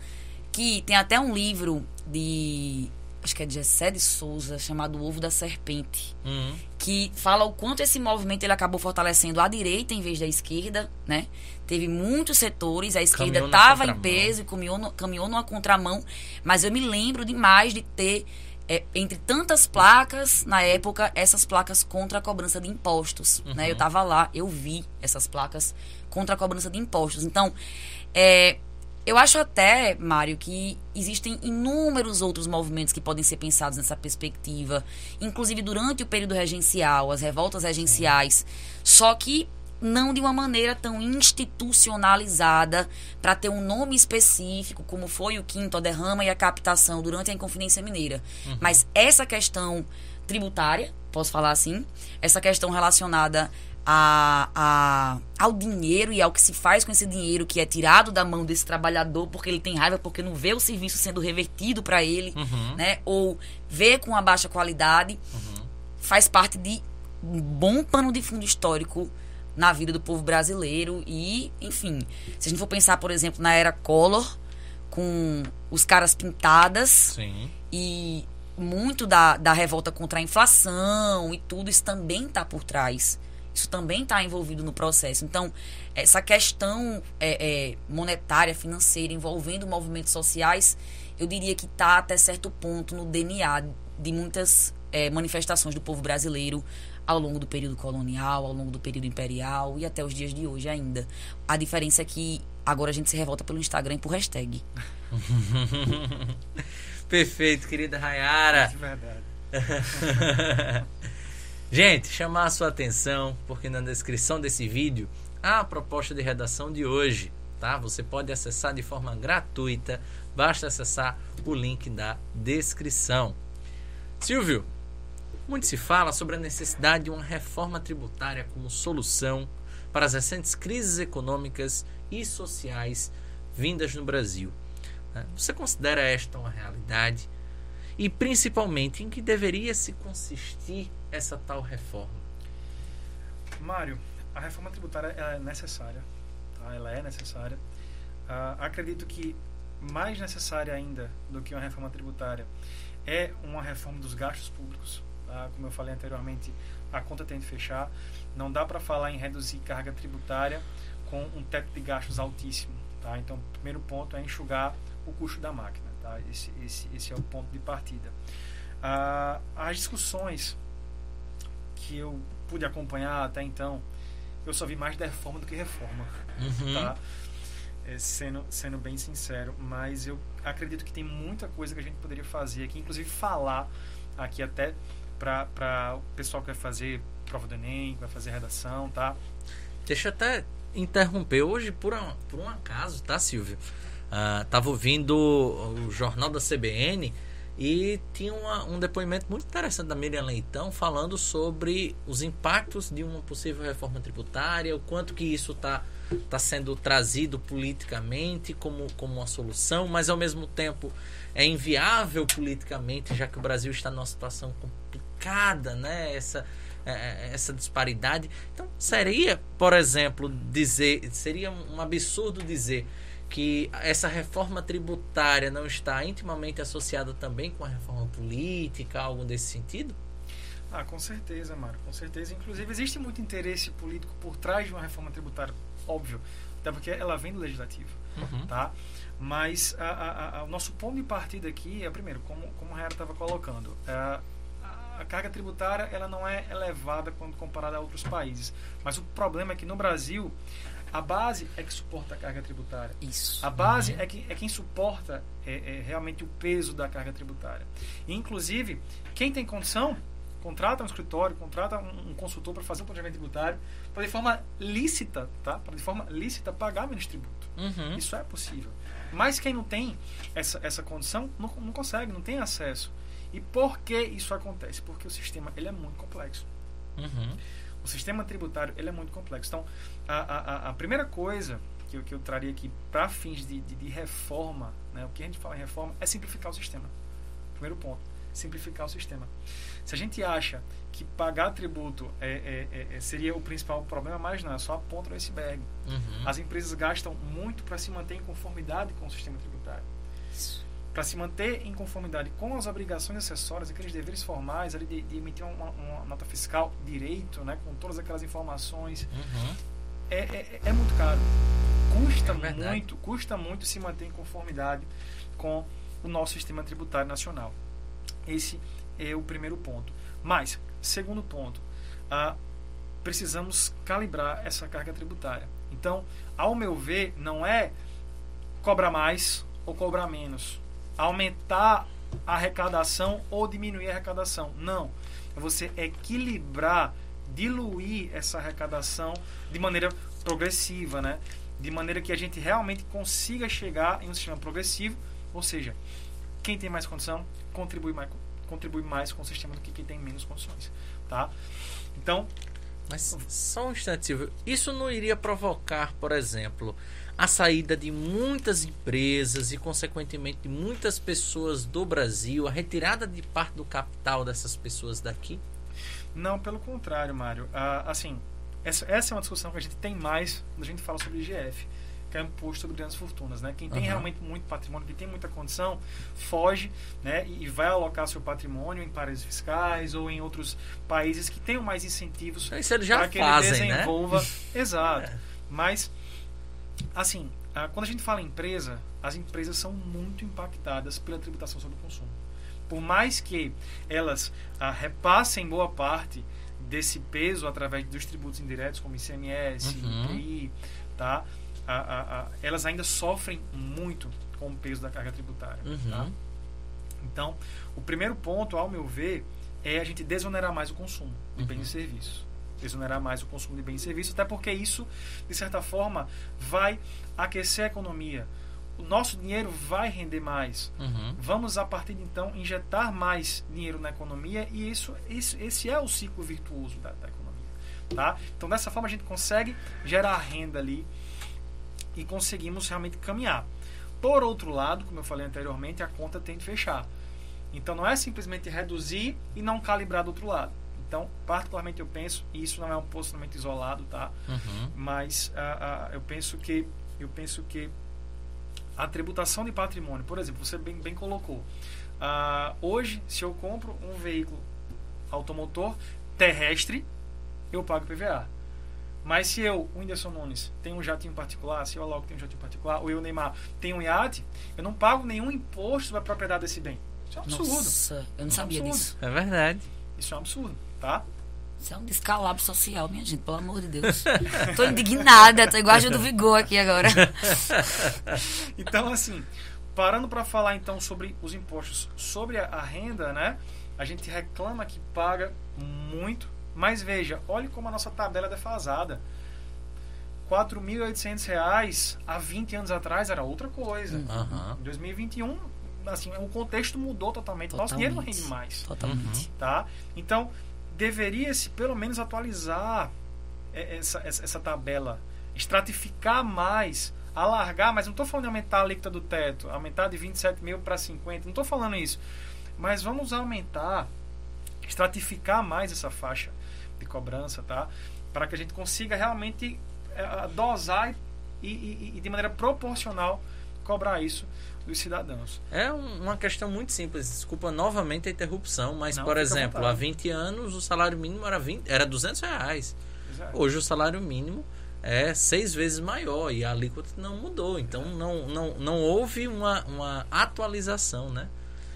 que tem até um livro de acho que é de Gessé de Souza, chamado Ovo da Serpente, uhum. que fala o quanto esse movimento ele acabou fortalecendo a direita em vez da esquerda, né? Teve muitos setores, a esquerda estava em peso e caminhou, no, caminhou numa contramão, mas eu me lembro demais de ter, é, entre tantas placas, na época, essas placas contra a cobrança de impostos, uhum. né? Eu estava lá, eu vi essas placas contra a cobrança de impostos. Então, é, eu acho até, Mário, que existem inúmeros outros movimentos que podem ser pensados nessa perspectiva, inclusive durante o período regencial, as revoltas regenciais, só que não de uma maneira tão institucionalizada para ter um nome específico, como foi o quinto, a derrama e a captação durante a Inconfidência Mineira. Uhum. Mas essa questão tributária, posso falar assim, essa questão relacionada a, a, ao dinheiro e ao que se faz com esse dinheiro que é tirado da mão desse trabalhador porque ele tem raiva porque não vê o serviço sendo revertido para ele, uhum. né? Ou vê com a baixa qualidade, uhum. faz parte de um bom pano de fundo histórico na vida do povo brasileiro e, enfim, se a gente for pensar, por exemplo, na era Collor, com os caras pintadas Sim. e muito da, da revolta contra a inflação e tudo isso também está por trás isso também está envolvido no processo. Então, essa questão é, é, monetária, financeira, envolvendo movimentos sociais, eu diria que está até certo ponto no DNA de muitas é, manifestações do povo brasileiro ao longo do período colonial, ao longo do período imperial e até os dias de hoje ainda. A diferença é que agora a gente se revolta pelo Instagram e por hashtag. *laughs* Perfeito, querida Rayara. É verdade. *laughs* Gente, chamar a sua atenção, porque na descrição desse vídeo há a proposta de redação de hoje, tá? Você pode acessar de forma gratuita, basta acessar o link da descrição. Silvio, muito se fala sobre a necessidade de uma reforma tributária como solução para as recentes crises econômicas e sociais vindas no Brasil. Né? Você considera esta uma realidade? E principalmente em que deveria se consistir essa tal reforma? Mário, a reforma tributária é necessária. Tá? Ela é necessária. Uh, acredito que mais necessária ainda do que uma reforma tributária é uma reforma dos gastos públicos. Tá? Como eu falei anteriormente, a conta tem que fechar. Não dá para falar em reduzir carga tributária com um teto de gastos altíssimo. Tá? Então, o primeiro ponto é enxugar o custo da máquina. Tá? Esse, esse, esse é o ponto de partida. Ah, as discussões que eu pude acompanhar até então, eu só vi mais reforma do que reforma. Uhum. Tá? É, sendo, sendo bem sincero, mas eu acredito que tem muita coisa que a gente poderia fazer aqui, inclusive falar aqui até para o pessoal que vai fazer prova do Enem, que vai fazer redação, tá? Deixa eu até interromper. Hoje, por um, por um acaso, tá, Silvio? Uh, tava ouvindo o jornal da CBN e tinha uma, um depoimento muito interessante da Miriam Leitão falando sobre os impactos de uma possível reforma tributária, o quanto que isso está tá sendo trazido politicamente como, como uma solução, mas ao mesmo tempo é inviável politicamente, já que o Brasil está numa situação complicada, né? Essa, é, é, essa disparidade. Então, seria, por exemplo, dizer, seria um absurdo dizer que essa reforma tributária não está intimamente associada também com a reforma política, algo desse sentido? Ah, com certeza, Mário, com certeza. Inclusive, existe muito interesse político por trás de uma reforma tributária, óbvio, até porque ela vem do legislativo, uhum. tá? Mas a, a, a, o nosso ponto de partida aqui é, primeiro, como, como a Raera estava colocando, a, a carga tributária ela não é elevada quando comparada a outros países. Mas o problema é que no Brasil, a base é que suporta a carga tributária. Isso. A base uhum. é, que, é quem suporta é, é realmente o peso da carga tributária. E, inclusive, quem tem condição contrata um escritório, contrata um, um consultor para fazer um planejamento tributário, para de forma lícita, tá? Para de forma lícita pagar menos tributo. Uhum. Isso é possível. Mas quem não tem essa, essa condição não, não consegue, não tem acesso. E por que isso acontece? Porque o sistema ele é muito complexo. Uhum. O sistema tributário ele é muito complexo. Então, a, a, a primeira coisa que eu, que eu traria aqui para fins de, de, de, reforma, né, o que a gente fala em reforma, é simplificar o sistema. Primeiro ponto, simplificar o sistema. Se a gente acha que pagar tributo é, é, é, é seria o principal problema, mas não, é só a ponta do iceberg. Uhum. As empresas gastam muito para se manter em conformidade com o sistema tributário. Para se manter em conformidade com as obrigações acessórias, aqueles deveres formais ali de, de emitir uma, uma, nota fiscal direito, né, com todas aquelas informações, uhum. É, é, é, muito caro. Custa é muito, custa muito se manter em conformidade com o nosso sistema tributário nacional. Esse é o primeiro ponto. Mas, segundo ponto, ah, precisamos calibrar essa carga tributária. Então, ao meu ver, não é cobrar mais ou cobrar menos, aumentar a arrecadação ou diminuir a arrecadação. Não. É você equilibrar, diluir essa arrecadação de maneira progressiva, né? De maneira que a gente realmente consiga chegar em um sistema progressivo, ou seja, quem tem mais condição contribui mais, contribui mais com o sistema do que quem tem menos condições, tá? Então, mas só um instante, Silvio. Isso não iria provocar, por exemplo, a saída de muitas empresas e, consequentemente, de muitas pessoas do Brasil, a retirada de parte do capital dessas pessoas daqui? Não, pelo contrário, Mário. Ah, assim, essa, essa é uma discussão que a gente tem mais quando a gente fala sobre IGF que é imposto sobre grandes fortunas. Né? Quem tem uhum. realmente muito patrimônio, quem tem muita condição, foge né? e vai alocar seu patrimônio em paraísos fiscais ou em outros países que tenham mais incentivos para que fazem, ele né? desenvolva. Né? *laughs* Exato. É. Mas, assim, quando a gente fala em empresa, as empresas são muito impactadas pela tributação sobre o consumo. Por mais que elas ah, repassem boa parte desse peso através dos tributos indiretos, como ICMS, uhum. IPI, tá? a, a, a, elas ainda sofrem muito com o peso da carga tributária. Uhum. Tá? Então, o primeiro ponto, ao meu ver, é a gente desonerar mais o consumo de uhum. bens e serviços. Desonerar mais o consumo de bens e serviços, até porque isso, de certa forma, vai aquecer a economia. O nosso dinheiro vai render mais. Uhum. Vamos, a partir de então, injetar mais dinheiro na economia e isso, isso esse é o ciclo virtuoso da, da economia. Tá? Então, dessa forma, a gente consegue gerar renda ali e conseguimos realmente caminhar. Por outro lado, como eu falei anteriormente, a conta tem de fechar. Então não é simplesmente reduzir e não calibrar do outro lado. Então, particularmente eu penso, e isso não é um posicionamento isolado, tá? Uhum. Mas uh, uh, eu penso que eu penso que a tributação de patrimônio, por exemplo, você bem, bem colocou. Uh, hoje, se eu compro um veículo automotor terrestre, eu pago PVA. Mas se eu, o Whindersson Nunes, tenho um jatinho particular, se eu logo tenho um jatinho particular, ou eu, Neymar, tenho um iate, eu não pago nenhum imposto sobre a propriedade desse bem. Isso é um absurdo. Nossa, eu não é um sabia absurdo. disso. É verdade. Isso é um absurdo, tá? Isso é um descalabro social, minha gente, pelo amor de Deus. *laughs* tô indignada, tô igual a Gil do Vigor aqui agora. *laughs* Então, assim, parando para falar então sobre os impostos sobre a, a renda, né? A gente reclama que paga muito, mas veja, olhe como a nossa tabela é defasada. 4.800 reais há 20 anos atrás era outra coisa. Aham. Em 2021, assim, o contexto mudou totalmente. Nosso dinheiro não rende mais, Totalmente. tá? Então, deveria-se pelo menos atualizar é, essa, essa, essa tabela, estratificar mais, alargar, mas não estou falando de aumentar a alíquota do teto, aumentar de 27 mil para 50, não estou falando isso. Mas vamos aumentar, estratificar mais essa faixa de cobrança, tá? Para que a gente consiga realmente é, dosar e, e- e de maneira proporcional cobrar isso dos cidadãos. É um- uma questão muito simples. Desculpa novamente a interrupção, mas, Não, por exemplo, há vontade. 20 anos o salário mínimo era, 20, era 200 reais. Exato. Hoje o salário mínimo é seis vezes maior e a alíquota não mudou. Então não, não, não houve uma, uma atualização, né?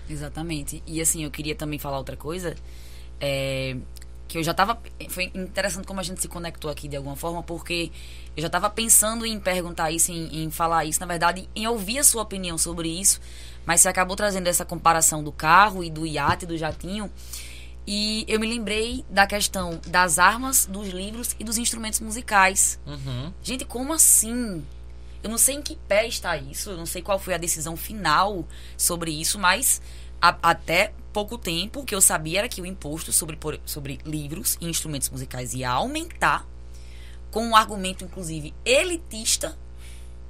Exatamente. E assim, eu queria também falar outra coisa. é, que eu já tava. Foi interessante como a gente se conectou aqui de alguma forma, porque eu já tava pensando em perguntar isso, em, em falar isso, na verdade, em ouvir a sua opinião sobre isso. Mas você acabou trazendo essa comparação do carro e do iate, do jatinho. E eu me lembrei da questão das armas, dos livros e dos instrumentos musicais. Uhum. Gente, como assim? Eu não sei em que pé está isso, eu não sei qual foi a decisão final sobre isso, mas a- até pouco tempo o que eu sabia era que o imposto sobre, sobre livros e instrumentos musicais ia aumentar, com um argumento, inclusive, elitista.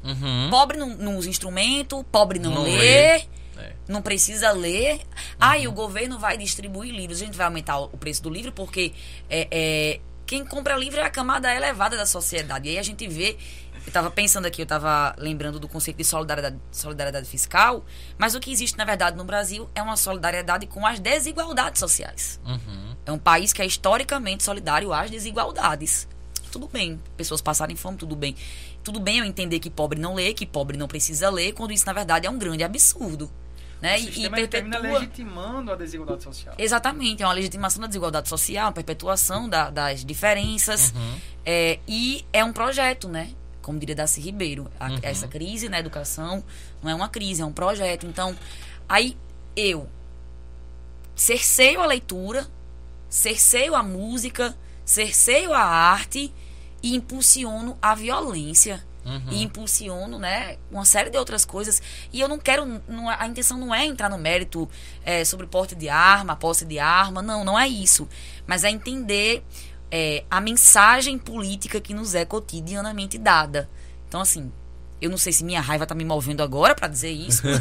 Uhum. Pobre não, não usa instrumento, pobre não, Não lê, lê. É. não precisa ler. Ah, e o governo vai distribuir livros. A gente vai aumentar o o preço do livro porque é, é, quem compra livro é a camada elevada da sociedade. E aí a gente vê. Eu estava pensando aqui, eu estava lembrando do conceito de solidariedade, solidariedade fiscal, mas o que existe, na verdade, no Brasil é uma solidariedade com as desigualdades sociais. Uhum. É um país que é historicamente solidário às desigualdades. Tudo bem, pessoas passarem fome, tudo bem. Tudo bem eu entender que pobre não lê, que pobre não precisa ler, quando isso, na verdade, é um grande absurdo. Né? O E- perpetua. legitimando a desigualdade social. Exatamente, é uma legitimação da desigualdade social, uma perpetuação da- das diferenças. É, e é um projeto, né? Como diria Darcy Ribeiro. A- Essa crise na educação não é uma crise, é um projeto. Então, aí eu cerceio a leitura, cerceio a música, cerceio a arte e impulsiono a violência. E impulsiono, né, uma série de outras coisas. E eu não quero. não é- a intenção não é entrar no mérito é, sobre porte de arma, posse de arma. Não, não é isso. Mas é entender é, a mensagem política que nos é cotidianamente dada. Então, assim, eu não sei se minha raiva tá me movendo agora para dizer isso. *laughs*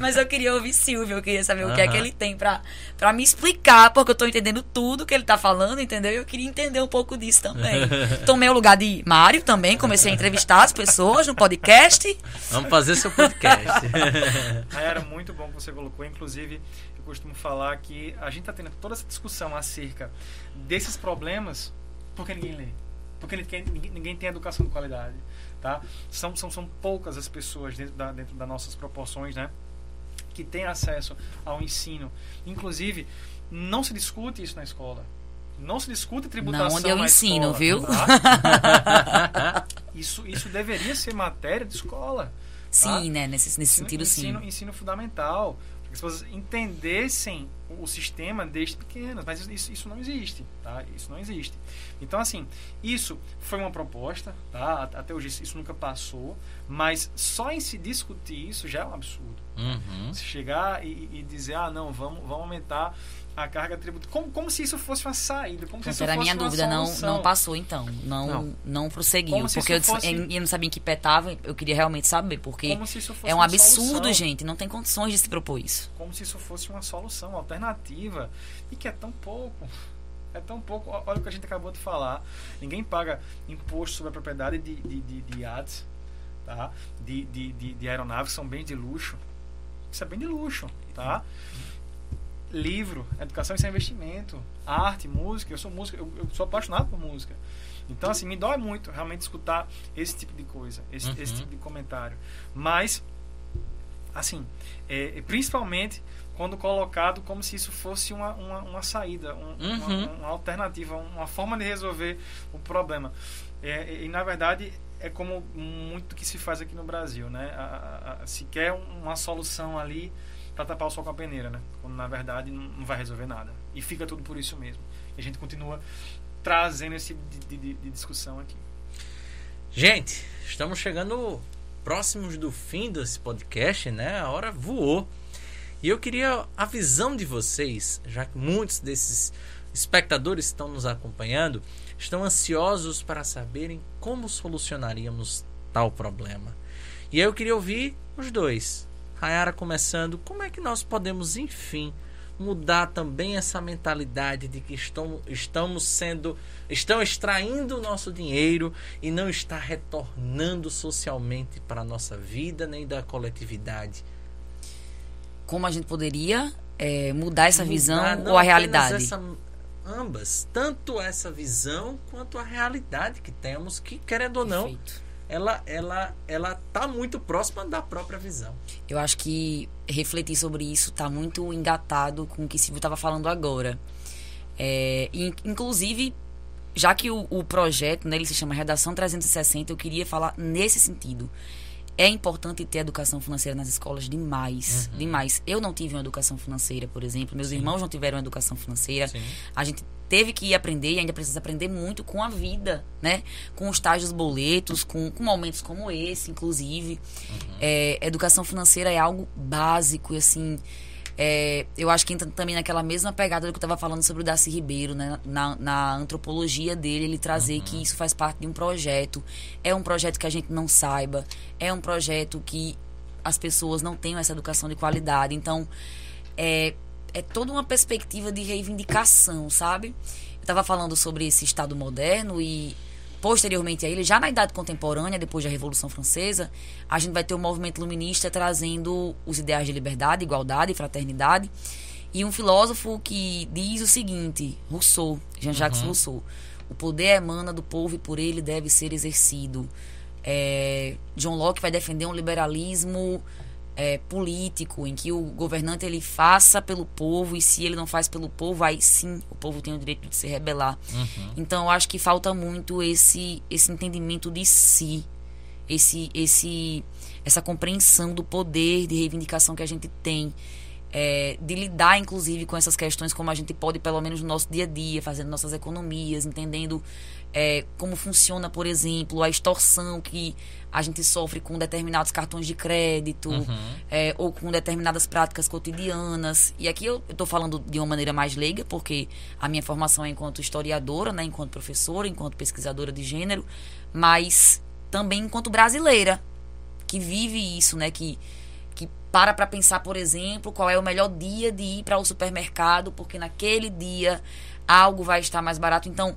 Mas eu queria ouvir Silvio, eu queria saber o que é que ele tem pra, pra me explicar, porque eu tô entendendo tudo que ele tá falando, entendeu? Eu queria entender um pouco disso também. *laughs* Tomei o lugar de Mário também, comecei a entrevistar as pessoas no podcast. Vamos fazer seu podcast. *laughs* Aí era muito bom que você colocou. Inclusive, costumo falar que a gente está tendo toda essa discussão acerca desses problemas porque ninguém lê. Porque ninguém, ninguém- tem educação de qualidade. Tá? São, são, são poucas as pessoas dentro, da, dentro das nossas proporções né? que têm acesso ao ensino. Inclusive, não se discute isso na escola. Não se discute tributação Não onde eu ensino, escola, viu? tá? *laughs* Isso, isso deveria ser matéria de escola. Sim, né? Nesse, nesse Ensino- sentido, ensino, sim. ensino fundamental. As pessoas entendessem o sistema desde pequenas. Mas isso, isso não existe, tá? Isso não existe. Então, assim, isso foi uma proposta, tá? Até hoje isso nunca passou. Mas só em se discutir isso já é um absurdo. Uhum. Se chegar e, e dizer, ah, não, vamos, vamos aumentar a carga tributária. Como, como se isso fosse uma saída. Como se isso era a minha uma dúvida, não, solução. não passou então. Não, não. Não. prosseguiu. Como Porque eu, fosse- eu não sabia em que pé tava, eu queria realmente saber. Porque é um absurdo, gente. Não tem condições de se propor isso. como se isso fosse uma solução uma alternativa e que é tão pouco. É tão pouco. Olha o que a gente acabou de falar. Ninguém paga imposto sobre a propriedade de, de, de, de iates, tá? de, de, de, de aeronaves, que são bens de luxo. Isso é bem de luxo. Tá? Livro, educação isso é investimento, arte, música, eu sou músico, eu, eu sou apaixonado por música. Então, assim, me dói muito realmente escutar esse tipo de coisa, esse, Uhum. esse tipo de comentário. Mas, assim, é, principalmente quando colocado como se isso fosse uma, uma, uma saída, um- uma, Uhum. uma alternativa, uma forma de resolver o problema. É, e, na verdade, é como muito que se faz aqui no Brasil, né? A- a- a- se quer um- uma solução ali para tapar o sol com a peneira, né? Quando, na verdade, não, vai resolver nada. E fica tudo por isso mesmo. E a gente continua trazendo esse tipo de, de- de discussão aqui. Gente, estamos chegando próximos do fim desse podcast, né? A hora voou. E eu queria a visão de vocês, já que muitos desses espectadores que estão nos acompanhando estão ansiosos para saberem como solucionaríamos tal problema. E aí eu queria ouvir os dois. Rayara começando, como é que nós podemos, enfim, mudar também essa mentalidade de que estão, estamos sendo, estão extraindo o nosso dinheiro e não está retornando socialmente para a nossa vida nem da coletividade. Como a gente poderia é, mudar essa visão Mudar não ou a realidade? essa- ambas, tanto essa visão quanto a realidade que temos, que querendo ou não, Perfeito. Ela ela ela tá muito próxima da própria visão. Eu acho que refletir sobre isso está muito engatado com o que Silvio estava falando agora. É, in- inclusive, já que o, o projeto né, ele se chama Redação 360, eu queria falar nesse sentido. É importante ter educação financeira nas escolas demais, demais. Eu não tive uma educação financeira, por exemplo. Meus Sim. irmãos não tiveram educação financeira. Sim. A gente teve que ir aprender e ainda precisa aprender muito com a vida, né? Com os tais dos boletos, com, com momentos como esse, inclusive. É, educação financeira é algo básico e assim. é, eu acho que entra também naquela mesma pegada do que eu estava falando sobre o Darcy Ribeiro, né? Na, na antropologia dele, ele trazer que isso faz parte de um projeto. É um projeto que a gente não saiba, é um projeto que as pessoas não tenham essa educação de qualidade. Então, é, é toda uma perspectiva de reivindicação, sabe? Eu estava falando sobre esse Estado moderno e posteriormente a ele, já na idade contemporânea, depois da Revolução Francesa, a gente vai ter o movimento iluminista trazendo os ideais de liberdade, igualdade e fraternidade. E um filósofo que diz o seguinte, Rousseau, Jean-Jacques Rousseau, o poder emana do povo e por ele deve ser exercido. É, John Locke vai defender um liberalismo é, político em que o governante ele faça pelo povo e se ele não faz pelo povo aí sim o povo tem o direito de se rebelar. Então eu acho que falta muito esse esse entendimento de si esse esse essa compreensão do poder de reivindicação que a gente tem é, de lidar inclusive com essas questões como a gente pode pelo menos no nosso dia a dia fazendo nossas economias entendendo é, como funciona por exemplo a extorsão que a gente sofre com determinados cartões de crédito é, ou com determinadas práticas cotidianas. E aqui eu estou falando de uma maneira mais leiga, porque a minha formação é enquanto historiadora, né, enquanto professora, enquanto pesquisadora de gênero, mas também enquanto brasileira, que vive isso, né, que, que para para pensar, por exemplo, qual é o melhor dia de ir para o supermercado, porque naquele dia algo vai estar mais barato. Então,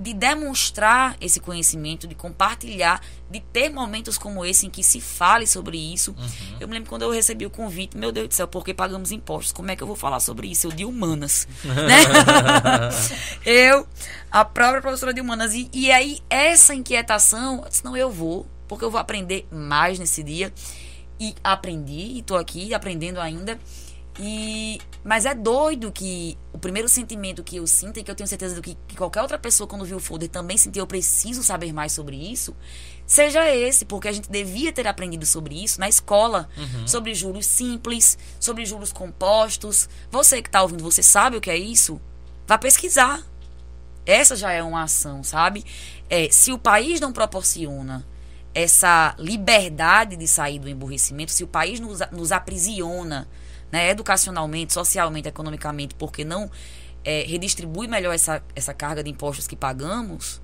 de demonstrar esse conhecimento, de compartilhar, de ter momentos como esse em que se fale sobre isso. Eu me lembro quando eu recebi o convite, meu Deus do céu, porque pagamos impostos? Como é que eu vou falar sobre isso? Eu de humanas, né? *laughs* eu, a própria professora de humanas. E, e aí, essa inquietação, eu disse, não, eu vou, porque eu vou aprender mais nesse dia. E aprendi, e tô aqui aprendendo ainda. E, mas é doido que o primeiro sentimento que eu sinto e que eu tenho certeza do que, que qualquer outra pessoa quando viu o folder também sentiu, eu preciso saber mais sobre isso, seja esse, porque a gente devia ter aprendido sobre isso na escola, sobre juros simples, sobre juros compostos. Você que está ouvindo, você sabe o que é isso? Vá pesquisar. Essa já é uma ação, sabe? É, se o país não proporciona essa liberdade de sair do emburrecimento, se o país nos, nos aprisiona né, educacionalmente, socialmente, economicamente, porque não é, redistribui melhor essa, essa carga de impostos que pagamos,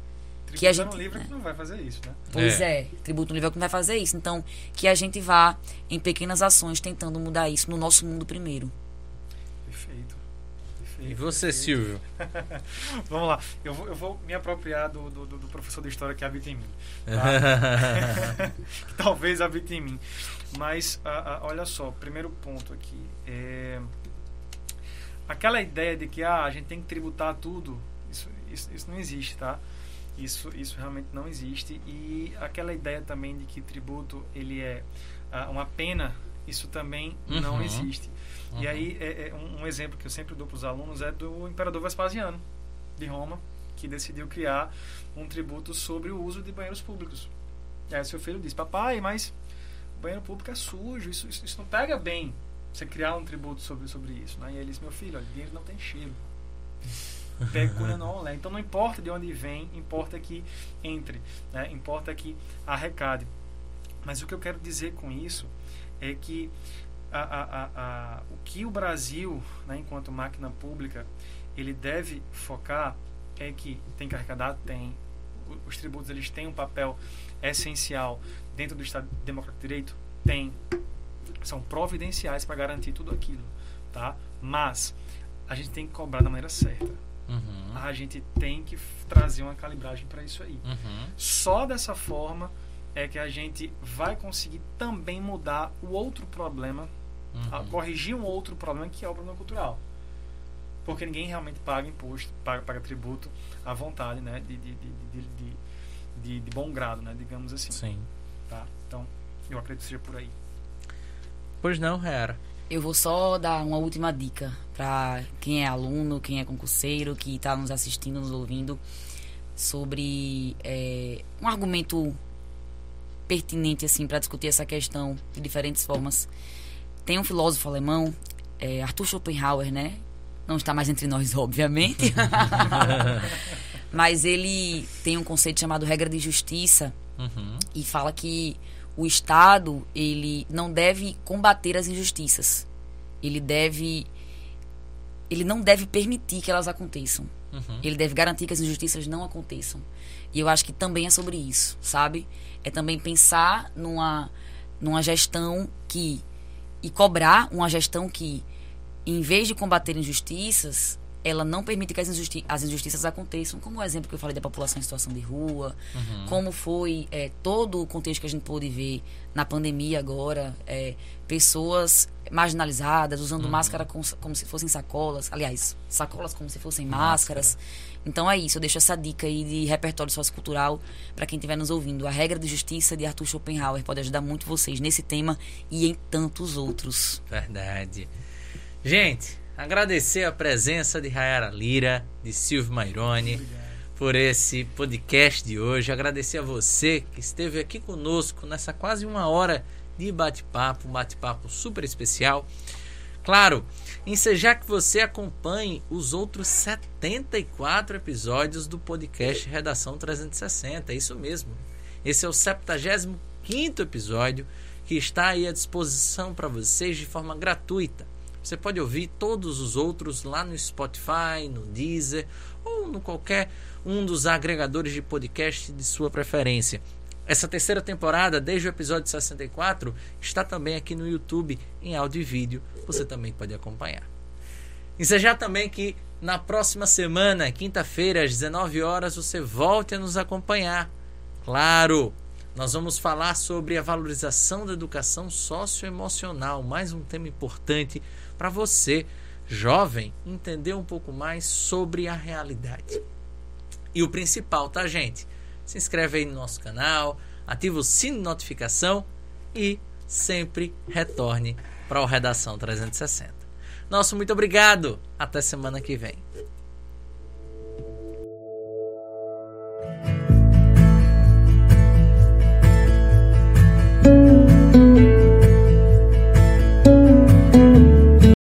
que a Tributo gente- no livro é. que não vai fazer isso, né? pois É. é, tributo no nível que não vai fazer isso. Então, que a gente vá em pequenas ações tentando mudar isso no nosso mundo primeiro. Perfeito. Perfeito, E você, perfeito. Silvio? *laughs* Vamos lá, eu vou, eu vou me apropriar do, do, do professor de história que habita em mim. tá? *laughs* *laughs* que talvez habite em mim. Mas, ah, ah, olha só, primeiro ponto aqui. É, aquela ideia de que ah, a gente tem que tributar tudo, isso, isso, isso não existe, tá? Isso, isso realmente não existe. E aquela ideia também de que tributo ele é ah, uma pena, isso também Uhum. não existe. E Uhum. aí, é, é um, um exemplo que eu sempre dou para os alunos é do imperador Vespasiano, de Roma, que decidiu criar um tributo sobre o uso de banheiros públicos. E aí seu filho disse, papai, mas banheiro público é sujo, isso, isso, isso não pega bem você criar um tributo sobre, sobre isso. Né? E ele disse, meu filho, olha, dinheiro não tem cheiro. *laughs* Pecúnia não olé. Então não importa de onde vem, importa que entre, né? importa que arrecade. Mas o que eu quero dizer com isso é que a, a, a, a, o que o Brasil, né, enquanto máquina pública, ele deve focar é que tem que arrecadar, tem. Os tributos eles têm um papel essencial dentro do Estado Democrático de Direito? Tem. São providenciais para garantir tudo aquilo, tá? Mas a gente tem que cobrar da maneira certa. Uhum. A gente tem que trazer uma calibragem para isso aí. Uhum. Só dessa forma é que a gente vai conseguir também mudar o outro problema, a- Uhum. corrigir um outro problema que é o problema cultural. Porque ninguém realmente paga imposto, paga, paga tributo à vontade, né? De, de, de, de, de, de- de bom grado, né? Digamos assim. Sim. Tá? Então, eu acredito que seja por aí. Pois não, Hera. Eu vou só dar uma última dica para quem é aluno, quem é concurseiro, que está nos assistindo, nos ouvindo, sobre é, um argumento pertinente assim para discutir essa questão de diferentes formas. Tem um filósofo alemão, é, Arthur Schopenhauer, né? Não está mais entre nós, obviamente. *laughs* Mas ele tem um conceito chamado regra de justiça, Uhum. e fala que o Estado ele não deve combater as injustiças. Ele deve ele não deve permitir que elas aconteçam. Uhum. Ele deve garantir que as injustiças não aconteçam. E eu acho que também é sobre isso, sabe? É também pensar numa numa gestão que e cobrar uma gestão que em vez de combater injustiças, ela não permite que as, injusti as injustiças aconteçam, como o exemplo que eu falei da população em situação de rua, como foi é, todo o contexto que a gente pôde ver na pandemia agora, é, pessoas marginalizadas usando máscara com- como se fossem sacolas, aliás, sacolas como se fossem máscaras. Então é isso, eu deixo essa dica aí de repertório sociocultural para quem estiver nos ouvindo. A regra de justiça de Arthur Schopenhauer pode ajudar muito vocês nesse tema e em tantos outros. Verdade. Gente, agradecer a presença de Rayara Lira, de Silvio Maironi, por esse podcast de hoje. Agradecer a você que esteve aqui conosco nessa quase uma hora de bate-papo, um bate-papo super especial. Claro, ensejar que você acompanhe os outros 74 episódios do podcast Redação 360. É isso mesmo. Esse é o 75 episódio que está aí à disposição para vocês de forma gratuita. Você pode ouvir todos os outros lá no Spotify, no Deezer ou no qualquer um dos agregadores de podcast de sua preferência. Essa terceira temporada, desde o episódio 64, está também aqui no YouTube em áudio e vídeo. Você também pode acompanhar. Ensejar também que na próxima semana, quinta-feira, às 19 horas, você volte a nos acompanhar. Claro, nós vamos falar sobre a valorização da educação socioemocional, mais um tema importante para você, jovem, entender um pouco mais sobre a realidade. E o principal, tá, gente? Se inscreve aí no nosso canal, ativa o sino de notificação e sempre retorne para o Redação 360. Nosso muito obrigado. Até semana que vem.